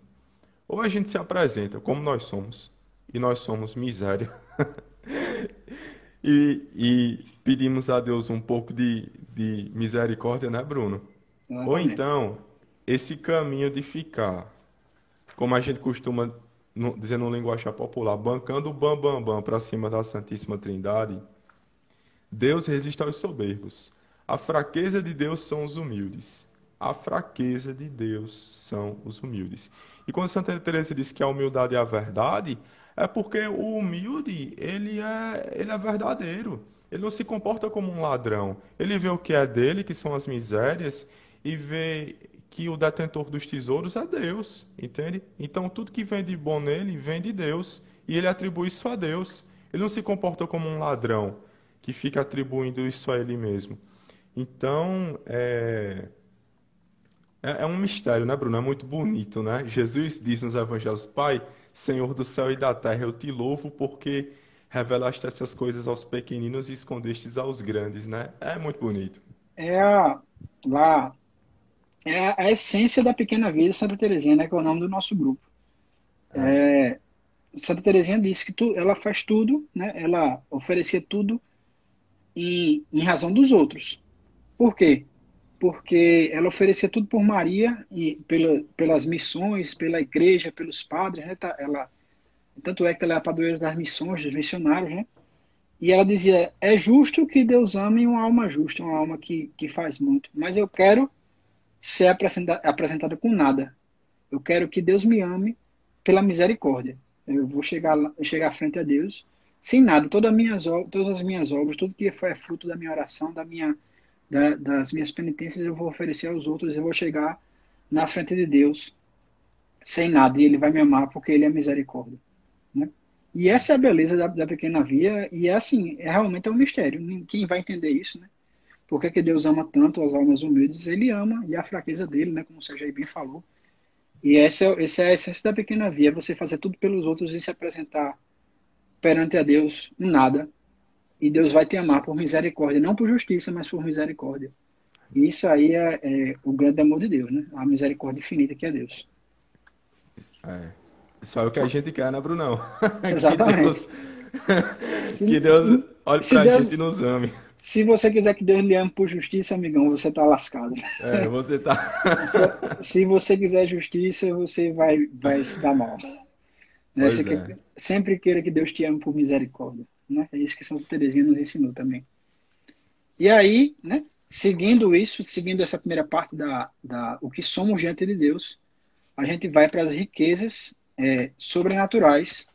Ou a gente se apresenta como nós somos, e nós somos miséria, e, e, pedimos a Deus um pouco de, de misericórdia, né, Bruno? Ou então, esse caminho de ficar, como a gente costuma dizer no linguagem popular, bancando o bam bam bam para cima da Santíssima Trindade, Deus resiste aos soberbos. A fraqueza de Deus são os humildes. A fraqueza de Deus são os humildes. E quando Santa Teresa diz que a humildade é a verdade, é porque o humilde, ele é, ele é verdadeiro. Ele não se comporta como um ladrão. Ele vê o que é dele, que são as misérias, e vê que o detentor dos tesouros é Deus, entende? Então tudo que vem de bom nele vem de Deus, e ele atribui isso a Deus. Ele não se comporta como um ladrão que fica atribuindo isso a ele mesmo. Então, é, é, é, um mistério, né, Bruno? É muito bonito, né? Jesus diz nos evangelhos, Pai, Senhor do céu e da terra, eu te louvo porque revelaste essas coisas aos pequeninos e escondestes aos grandes, né? É muito bonito. É a, lá, é a, a essência da pequena vida Santa Teresinha, né? Que é o nome do nosso grupo. É. É, Santa Teresinha disse que tu, ela faz tudo, né? Ela oferecia tudo em, em razão dos outros. Por quê? Porque ela oferecia tudo por Maria e pela, pelas missões, pela igreja, pelos padres, né? Tá, ela, tanto é que ela é a padroeira das missões, dos missionários, né? E ela dizia: é justo que Deus ame uma alma justa, uma alma que, que faz muito, mas eu quero ser apresentada, com nada. Eu quero que Deus me ame pela misericórdia. Eu vou chegar, chegar frente a Deus sem nada. Todas, minhas, todas as minhas obras, tudo que foi fruto da minha oração, da minha da, das minhas penitências eu vou oferecer aos outros, eu vou chegar na frente de Deus sem nada, e Ele vai me amar porque Ele é misericórdia. Né? E essa é a beleza da, da pequena via, e é assim, é realmente é um mistério. Quem vai entender isso, né? Por que, que Deus ama tanto as almas humildes? Ele ama, e a fraqueza dele, né? Como o Sérgio bem falou. E essa, essa é a essência da pequena via, é você fazer tudo pelos outros e se apresentar perante a Deus nada, e Deus vai te amar por misericórdia, não por justiça, mas por misericórdia. E isso aí é, é, o grande amor de Deus, né? A misericórdia infinita que é Deus. É. Só é o que a gente quer, né, Brunão? Exatamente. Que Deus que Deus olhe pra Deus, gente e nos ame. Se você quiser que Deus lhe ame por justiça, amigão, você tá lascado. É, você tá. se você quiser justiça, você vai, vai se dar mal. Né? É. sempre queira que Deus te ame por misericórdia. Né? É isso que Santa Teresinha nos ensinou também. E aí, né, seguindo isso, seguindo essa primeira parte da, da o que somos diante de Deus, a gente vai para as riquezas é, sobrenaturais,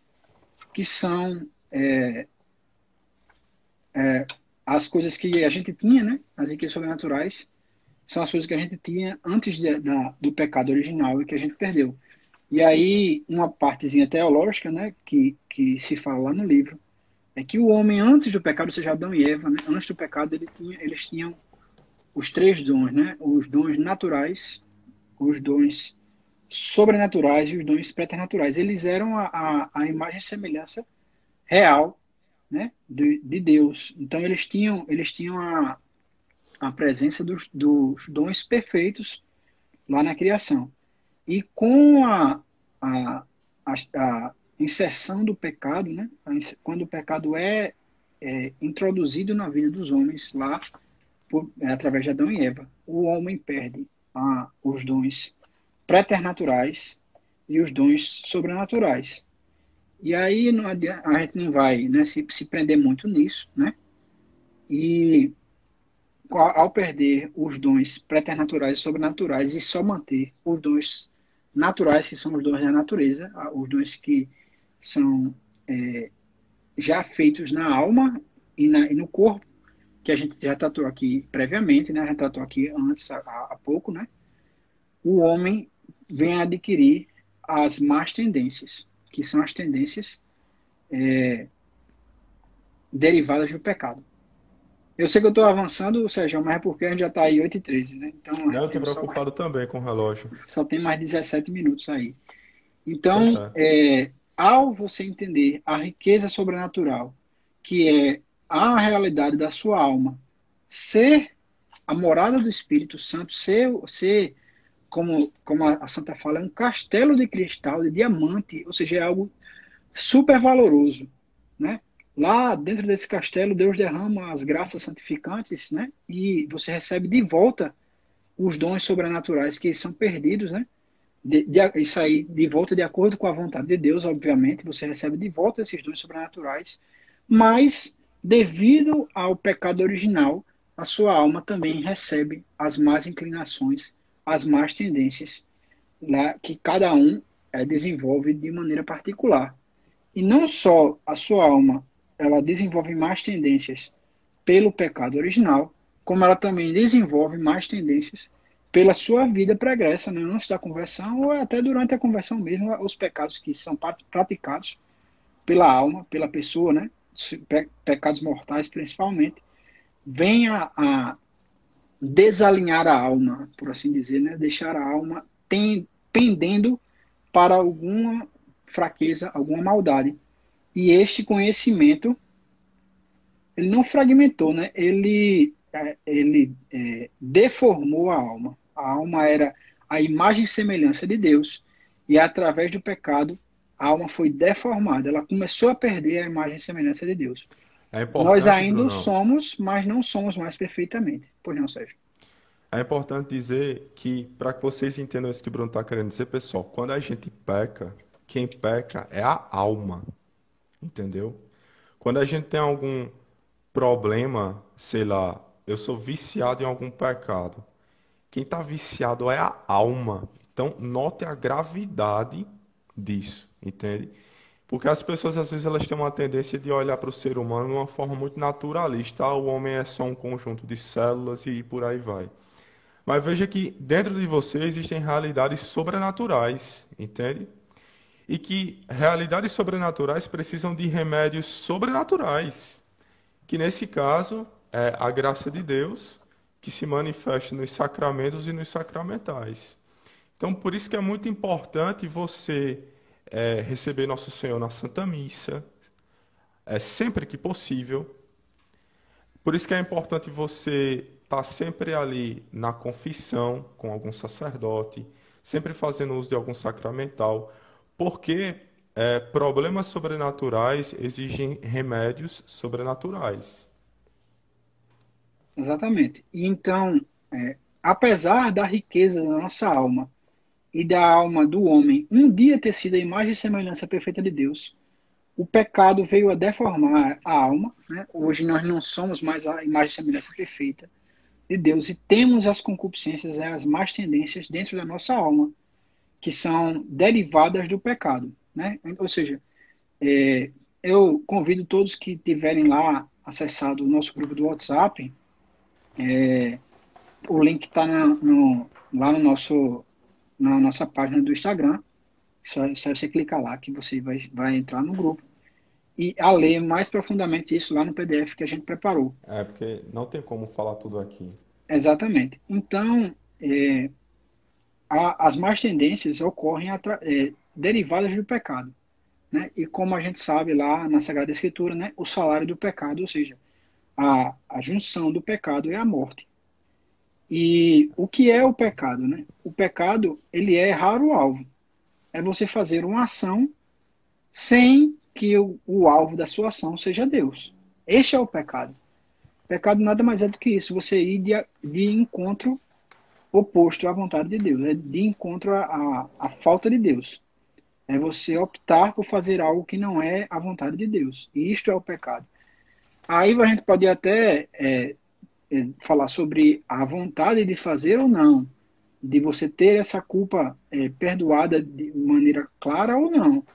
que são é, é, as coisas que a gente tinha, né? As riquezas sobrenaturais são as coisas que a gente tinha antes de, da, do pecado original e que a gente perdeu. E aí, uma partezinha teológica, né, que, que se fala lá no livro, é que o homem, antes do pecado, ou seja, Adão e Eva, né, antes do pecado, ele tinha, eles tinham os três dons, né? Os dons naturais, os dons sobrenaturais e os dons preternaturais. Eles eram a, a, a imagem e semelhança real né, de, de, Deus. Então eles tinham, eles tinham a, a presença dos, dos dons perfeitos lá na criação. E com a, a, a, a inserção do pecado, né, quando o pecado é, é introduzido na vida dos homens lá por, é, através de Adão e Eva, o homem perde a, os dons preternaturais e os dons sobrenaturais. E aí não adianta, a gente não vai né, se, se prender muito nisso, né? E ao perder os dons preternaturais e sobrenaturais e só manter os dons naturais, que são os dons da natureza, os dons que são é, já feitos na alma e, na, e, no corpo, que a gente já tratou aqui previamente, né? Gente tratou aqui antes, há, há pouco, né? O homem vem adquirir as más tendências, que são as tendências é, derivadas do pecado. Eu sei que eu estou avançando, Sérgio, mas é porque a gente já está aí 8 e 13, né? Então, Não, eu estou preocupado também com o relógio. Só tem mais 17 minutos aí. Então, tá é, ao você entender a riqueza sobrenatural, que é a realidade da sua alma, ser a morada do Espírito Santo, ser, ser como, como a Santa fala, um castelo de cristal, de diamante, ou seja, é algo super valoroso, né? Lá dentro desse castelo, Deus derrama as graças santificantes, né? E você recebe de volta os dons sobrenaturais que são perdidos, né? De, de, isso aí de volta de acordo com a vontade de Deus, obviamente, você recebe de volta esses dons sobrenaturais, mas devido ao pecado original, a sua alma também recebe as más inclinações as más tendências né, que cada um é, desenvolve de maneira particular. E não só a sua alma ela desenvolve mais tendências pelo pecado original, como ela também desenvolve mais tendências pela sua vida pregressa, né, antes da conversão ou até durante a conversão mesmo, os pecados que são praticados pela alma, pela pessoa, né, pecados mortais principalmente, vem a, desalinhar a alma, por assim dizer, né? deixar a alma pendendo para alguma fraqueza, alguma maldade. E este conhecimento, ele não fragmentou, né? ele, ele é, deformou a alma. A alma era a imagem e semelhança de Deus, e através do pecado, a alma foi deformada. Ela começou a perder a imagem e semelhança de Deus. É Nós ainda Bruno. somos, mas não somos mais perfeitamente. Pois não, Sérgio? É importante dizer que, para que vocês entendam isso que o Bruno está querendo dizer, pessoal, quando a gente peca, quem peca é a alma. Entendeu? Quando a gente tem algum problema, sei lá, eu sou viciado em algum pecado. Quem está viciado é a alma. Então, note a gravidade disso, entende? Porque as pessoas, às vezes, elas têm uma tendência de olhar para o ser humano de uma forma muito naturalista. Ah, o homem é só um conjunto de células e por aí vai. Mas veja que dentro de você existem realidades sobrenaturais, entende? E que realidades sobrenaturais precisam de remédios sobrenaturais. Que nesse caso é a graça de Deus que se manifesta nos sacramentos e nos sacramentais. Então, por isso que é muito importante você é, receber Nosso Senhor na Santa Missa, é, sempre que possível. Por isso que é importante você estar tá sempre ali na confissão com algum sacerdote, sempre fazendo uso de algum sacramental, porque é, problemas sobrenaturais exigem remédios sobrenaturais. Exatamente. Então, é, apesar da riqueza da nossa alma e da alma do homem um dia ter sido a imagem e semelhança perfeita de Deus, o pecado veio a deformar a alma. Né? Hoje nós não somos mais a imagem e semelhança perfeita de Deus e temos as concupiscências, as más tendências dentro da nossa alma, que são derivadas do pecado. Né? Ou seja, é, eu convido todos que tiverem lá acessado o nosso grupo do WhatsApp, é, o link está no, lá no nosso, na nossa página do Instagram. Só, só você clicar lá que você vai, vai entrar no grupo e a ler mais profundamente isso lá no PDF que a gente preparou. É, porque não tem como falar tudo aqui. Exatamente. Então, é, a, as más tendências ocorrem é, derivadas do pecado. Né? E como a gente sabe lá na Sagrada Escritura, né, o salário do pecado, ou seja, a, a junção do pecado é a morte. E o que é o pecado? Né? O pecado ele é errar o alvo. É você fazer uma ação sem que o, o alvo da sua ação seja Deus. Este é o pecado. Pecado nada mais é do que isso, você ir de, de encontro oposto à vontade de Deus, é de encontro à, à falta de Deus. É você optar por fazer algo que não é a vontade de Deus. E isto é o pecado. Aí a gente pode até é, é, falar sobre a vontade de fazer ou não, de você ter essa culpa é, perdoada de maneira clara ou não.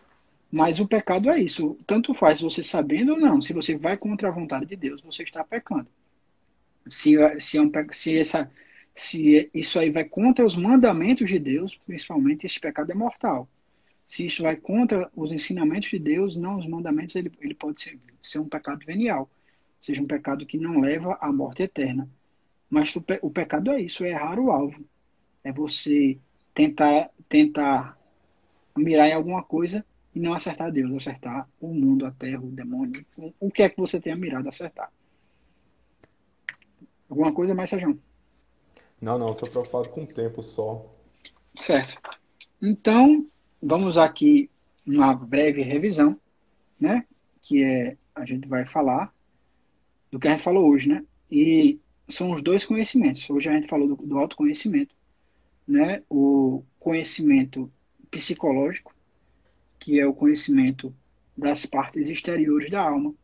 Mas o pecado é isso. Tanto faz você sabendo ou não. Se você vai contra a vontade de Deus, você está pecando. Se, se, é um, se, essa, se isso aí vai contra os mandamentos de Deus, principalmente, esse pecado é mortal se isso vai contra os ensinamentos de Deus, não os mandamentos, ele, ele pode ser, ser um pecado venial, seja um pecado que não leva à morte eterna. Mas o, o pecado é isso, é errar o alvo. É você tentar, tentar mirar em alguma coisa e não acertar Deus, acertar o mundo, a terra, o demônio, o, o que é que você tenha mirado acertar. Alguma coisa mais, Sérgio? Não, não, estou preocupado com o tempo só. Certo. Então, vamos aqui uma breve revisão, né? Que é a gente vai falar do que a gente falou hoje, né? E são os dois conhecimentos. Hoje a gente falou do, do autoconhecimento, né? O conhecimento psicológico, que é o conhecimento das partes exteriores da alma,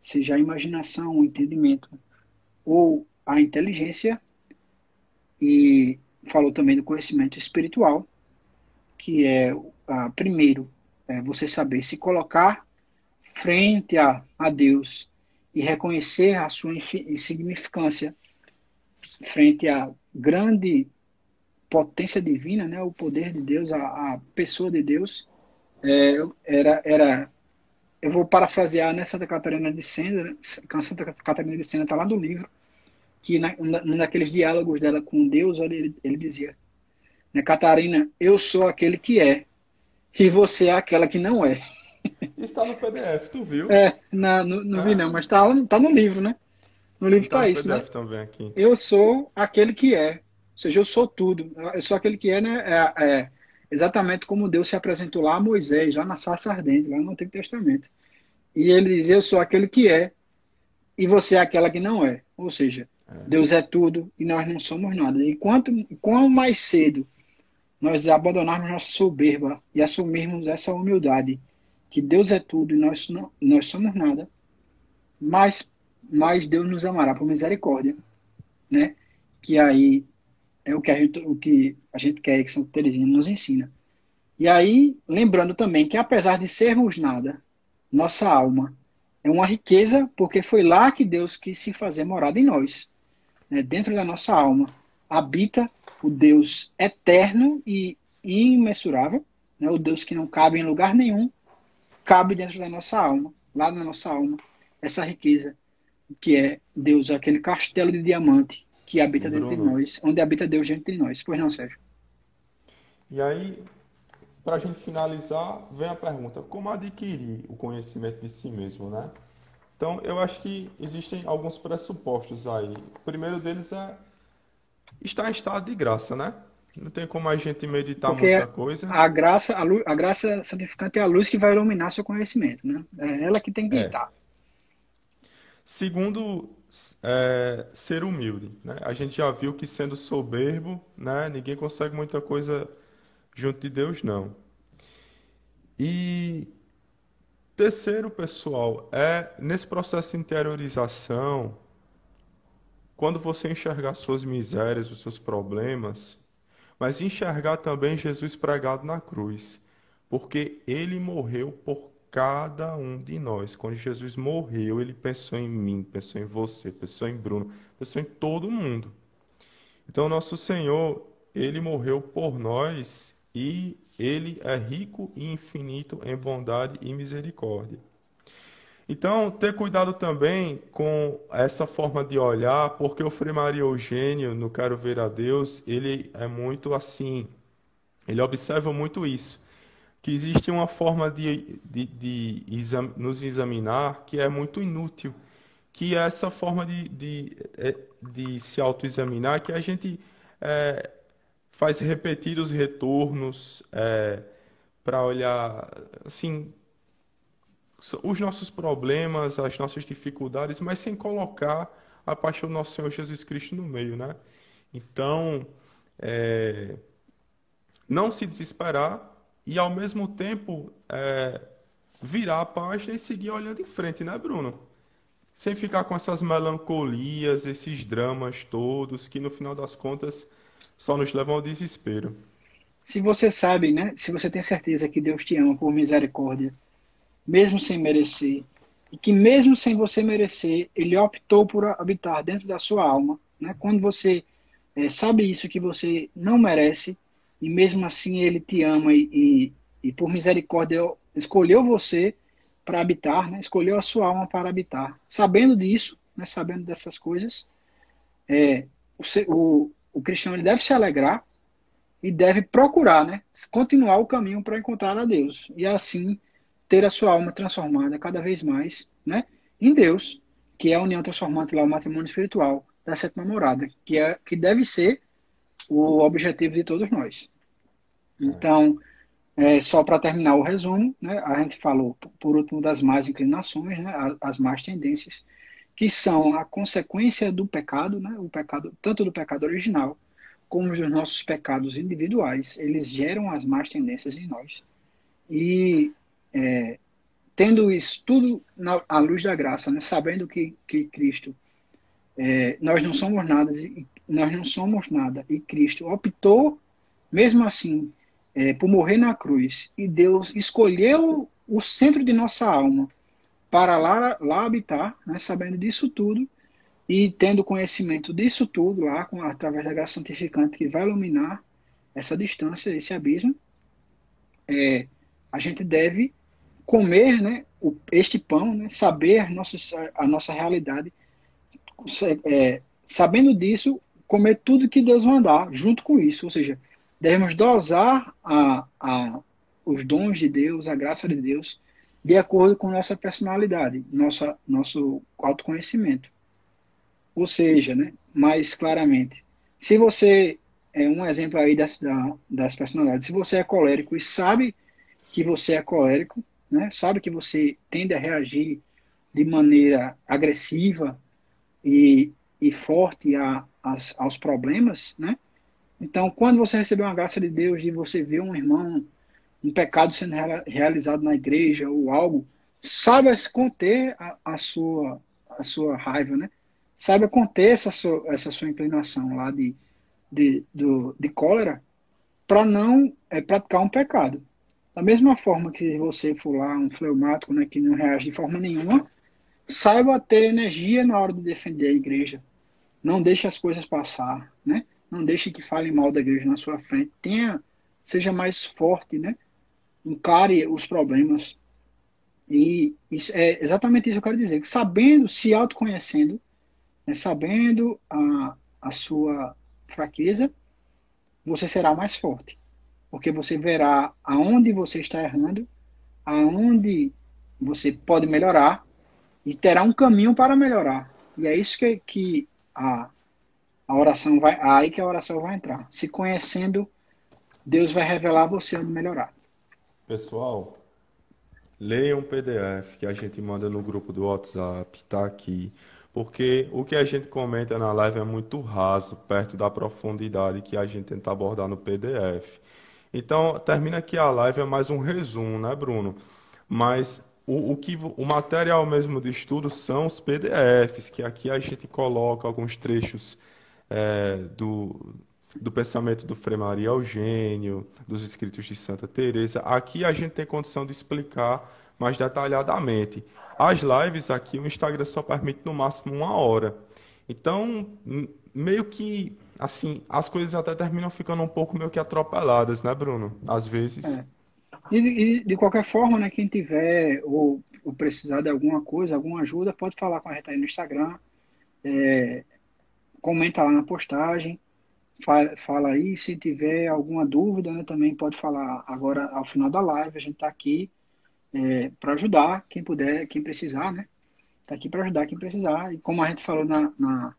seja a imaginação, o entendimento ou a inteligência, e falou também do conhecimento espiritual, que é ah, primeiro, é você saber se colocar frente a, a Deus e reconhecer a sua insignificância frente à grande potência divina, né, o poder de Deus, a, a pessoa de Deus, é, era, era, eu vou parafrasear né, Santa Catarina de Sena, né, Santa Catarina de Sena está lá no livro, que na, um daqueles diálogos dela com Deus, ele, ele dizia, né, Catarina, eu sou aquele que é, e você é aquela que não é. Está no PDF, tu viu? É, não, não, não ah. vi não, mas está tá no livro, né? No livro está tá isso, né? Também aqui. Eu sou aquele que é. Ou seja, eu sou tudo. Eu sou aquele que é, né? É, é exatamente como Deus se apresentou lá a Moisés, lá na sarça ardente, lá no Antigo Testamento. E ele diz, eu sou aquele que é, e você é aquela que não é. Ou seja, é. Deus é tudo e nós não somos nada. E quanto, quanto mais cedo nós abandonarmos nossa soberba e assumirmos essa humildade, que Deus é tudo e nós, não, nós somos nada, mais, mais Deus nos amará por misericórdia, né? Que aí é o que a gente, o que a gente quer que Santa Teresinha nos ensina. E aí, lembrando também que apesar de sermos nada, nossa alma é uma riqueza, porque foi lá que Deus quis se fazer morada em nós. Né? Dentro da nossa alma habita o Deus eterno e imensurável, né? o Deus que não cabe em lugar nenhum, cabe dentro da nossa alma, lá na nossa alma, essa riqueza que é Deus, aquele castelo de diamante que habita Bruno. dentro de nós, onde habita Deus dentro de nós. Pois não, Sérgio? E aí, para a gente finalizar, vem a pergunta: como adquirir o conhecimento de si mesmo, né? Então, eu acho que existem alguns pressupostos aí. O primeiro deles é está em estado de graça, né? Não tem como a gente meditar Porque muita coisa. A graça, a, luz, a, graça santificante é a luz que vai iluminar seu conhecimento, né? É ela que tem que é. Segundo, é, ser humilde. Né? A gente já viu que sendo soberbo, né, ninguém consegue muita coisa junto de Deus, não. E terceiro, pessoal, é nesse processo de interiorização, quando você enxergar suas misérias, os seus problemas, mas enxergar também Jesus pregado na cruz, porque ele morreu por cada um de nós. Quando Jesus morreu, ele pensou em mim, pensou em você, pensou em Bruno, pensou em todo mundo. Então, nosso Senhor, ele morreu por nós e ele é rico e infinito em bondade e misericórdia. Então, ter cuidado também com essa forma de olhar, porque o Frei Maria Eugênio, no Quero Ver a Deus, ele é muito assim, ele observa muito isso que existe uma forma de, de, de exam nos examinar que é muito inútil, que é essa forma de, de, é, de se autoexaminar, que a gente é, faz repetir os retornos é, para olhar, assim, os nossos problemas, as nossas dificuldades, mas sem colocar a paixão do nosso Senhor Jesus Cristo no meio, né? Então, é, não se desesperar, e ao mesmo tempo é, virar a página e seguir olhando em frente, né, Bruno? Sem ficar com essas melancolias, esses dramas todos, que no final das contas só nos levam ao desespero. Se você sabe, né? Se você tem certeza que Deus te ama por misericórdia, mesmo sem merecer, e que mesmo sem você merecer, Ele optou por habitar dentro da sua alma, né? Quando você é, sabe isso que você não merece, e mesmo assim ele te ama e, e, e por misericórdia escolheu você para habitar, né? escolheu a sua alma para habitar. Sabendo disso, né? sabendo dessas coisas, é, o, o, o cristão ele deve se alegrar e deve procurar né? continuar o caminho para encontrar a Deus e assim ter a sua alma transformada cada vez mais né? em Deus, que é a união transformante lá, o matrimônio espiritual da sétima morada, que, é, que deve ser o objetivo de todos nós. Então, é, só para terminar o resumo, né, a gente falou, por último, das más inclinações, né, as más tendências, que são a consequência do pecado, né, o pecado tanto do pecado original como dos nossos pecados individuais, eles geram as más tendências em nós. E é, tendo isso tudo na, à luz da graça, né, sabendo que, que Cristo, é, nós não somos nada, nós não somos nada, e Cristo optou, mesmo assim, é, por morrer na cruz e Deus escolheu o centro de nossa alma para lá, lá habitar, né, sabendo disso tudo e tendo conhecimento disso tudo lá, com, através da graça santificante que vai iluminar essa distância, esse abismo, é, a gente deve comer né, o, este pão, né, saber a nossa, a nossa realidade, é, sabendo disso, comer tudo que Deus mandar junto com isso, ou seja, devemos dosar a, a, os dons de Deus, a graça de Deus, de acordo com nossa personalidade, nossa, nosso autoconhecimento. Ou seja, né, mais claramente, se você é um exemplo aí das, das personalidades, se você é colérico e sabe que você é colérico, né, sabe que você tende a reagir de maneira agressiva e, e forte a, a, aos problemas, né, então, quando você receber uma graça de Deus, de você ver um irmão, um pecado sendo realizado na igreja ou algo, saiba conter a, a, sua, a sua raiva, né? Saiba conter essa sua, essa sua inclinação lá de, de, do, de cólera para não é, praticar um pecado. Da mesma forma que você for lá um fleumático né, que não reage de forma nenhuma, saiba ter energia na hora de defender a igreja. Não deixe as coisas passar, né? Não deixe que falem mal da igreja na sua frente. Tenha, seja mais forte, né? Encare os problemas. E isso, é exatamente isso que eu quero dizer. Que sabendo, se autoconhecendo, né, sabendo a, a sua fraqueza, você será mais forte. Porque você verá aonde você está errando, aonde você pode melhorar e terá um caminho para melhorar. E é isso que, que a, a oração vai. Aí que a oração vai entrar. Se conhecendo, Deus vai revelar você onde melhorar. Pessoal, leiam um PDF que a gente manda no grupo do WhatsApp, tá aqui. Porque o que a gente comenta na live é muito raso, perto da profundidade que a gente tenta abordar no PDF. Então, termina aqui a live, é mais um resumo, né, Bruno? Mas o, o, que, o material mesmo de estudo são os PDFs, que aqui a gente coloca alguns trechos é, do, do pensamento do Frei Maria Eugênio, dos escritos de Santa Teresa. Aqui a gente tem condição de explicar mais detalhadamente. As lives aqui, o Instagram só permite no máximo uma hora. Então, meio que, assim, as coisas até terminam ficando um pouco meio que atropeladas, né, Bruno? Às vezes. É. E, e, de qualquer forma, né, quem tiver ou, ou, precisar de alguma coisa, alguma ajuda, pode falar com a gente aí no Instagram. É, comenta lá na postagem fala, fala aí. Se tiver alguma dúvida, né, também pode falar agora ao final da live. A gente está aqui é, para ajudar quem puder, quem precisar, né? Está aqui para ajudar quem precisar. E como a gente falou na, na,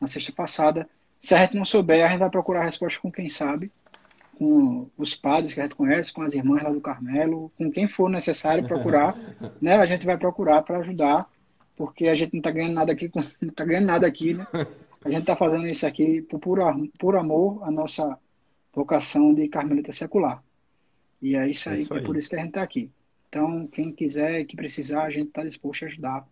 na, sexta passada, se a gente não souber, a gente vai procurar a resposta com quem sabe, com os padres que a gente conhece, com as irmãs lá do Carmelo, com quem for necessário procurar, né? A gente vai procurar para ajudar, porque a gente não está ganhando nada aqui, não está ganhando nada aqui, né? A gente está fazendo isso aqui por, por, por amor à nossa vocação de carmelita secular. E é isso aí, isso aí. é por isso que a gente está aqui. Então, quem quiser e que precisar, a gente está disposto a ajudar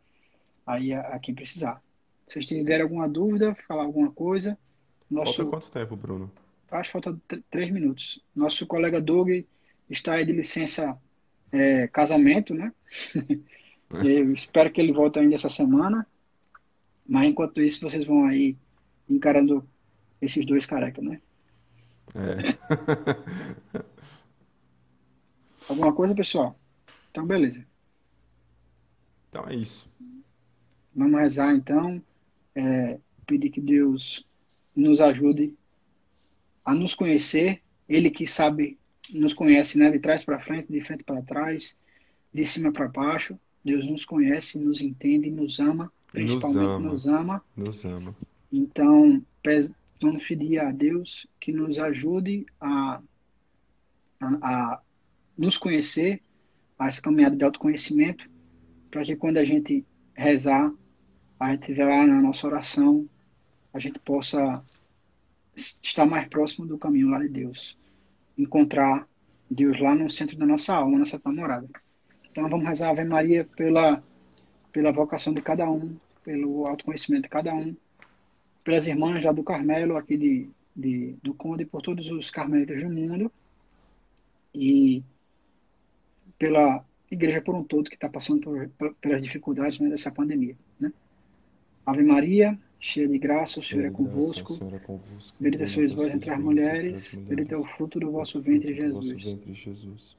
aí a, a, quem precisar. Se vocês tiverem alguma dúvida, falar alguma coisa. Nosso... Falta quanto tempo, Bruno? Acho que falta três minutos. Nosso colega Doug está aí de licença é, casamento, né? Eu espero que ele volte ainda essa semana. Mas enquanto isso, vocês vão aí encarando esses dois carecas, né? É. Alguma coisa, pessoal? Então, beleza. Então é isso. Vamos rezar, então. É, pedir que Deus nos ajude a nos conhecer. Ele que sabe, nos conhece, né? De trás para frente, de frente para trás, de cima para baixo. Deus nos conhece, nos entende, nos ama principalmente nos ama. Nos ama. Nos ama. Então, vamos pedir a Deus que nos ajude a, a, a nos conhecer, a essa caminhada de autoconhecimento, para que quando a gente rezar, a gente estiver lá na nossa oração, a gente possa estar mais próximo do caminho lá de Deus. Encontrar Deus lá no centro da nossa alma, nessa namorada. Então vamos rezar a Ave Maria pela pela vocação de cada um, pelo autoconhecimento de cada um, pelas irmãs lá do Carmelo, aqui de, de, do Conde, por todos os carmelitas do mundo, e pela igreja por um todo que está passando por, pelas dificuldades né, dessa pandemia. Né? Ave Maria, cheia de graça, o Senhor é convosco. É. Bendita sois vós entre as mulheres, bendito é o fruto do vosso ventre, Jesus.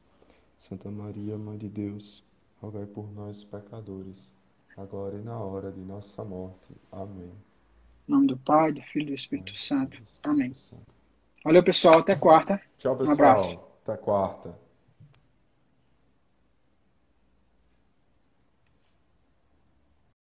Santa Maria, Mãe de Deus, rogai por nós, pecadores agora e na hora de nossa morte. Amém. Em nome do Pai, do Filho e do Espírito Santo. Amém. Valeu, pessoal. Até quarta. Tchau, pessoal. Um abraço. Até quarta.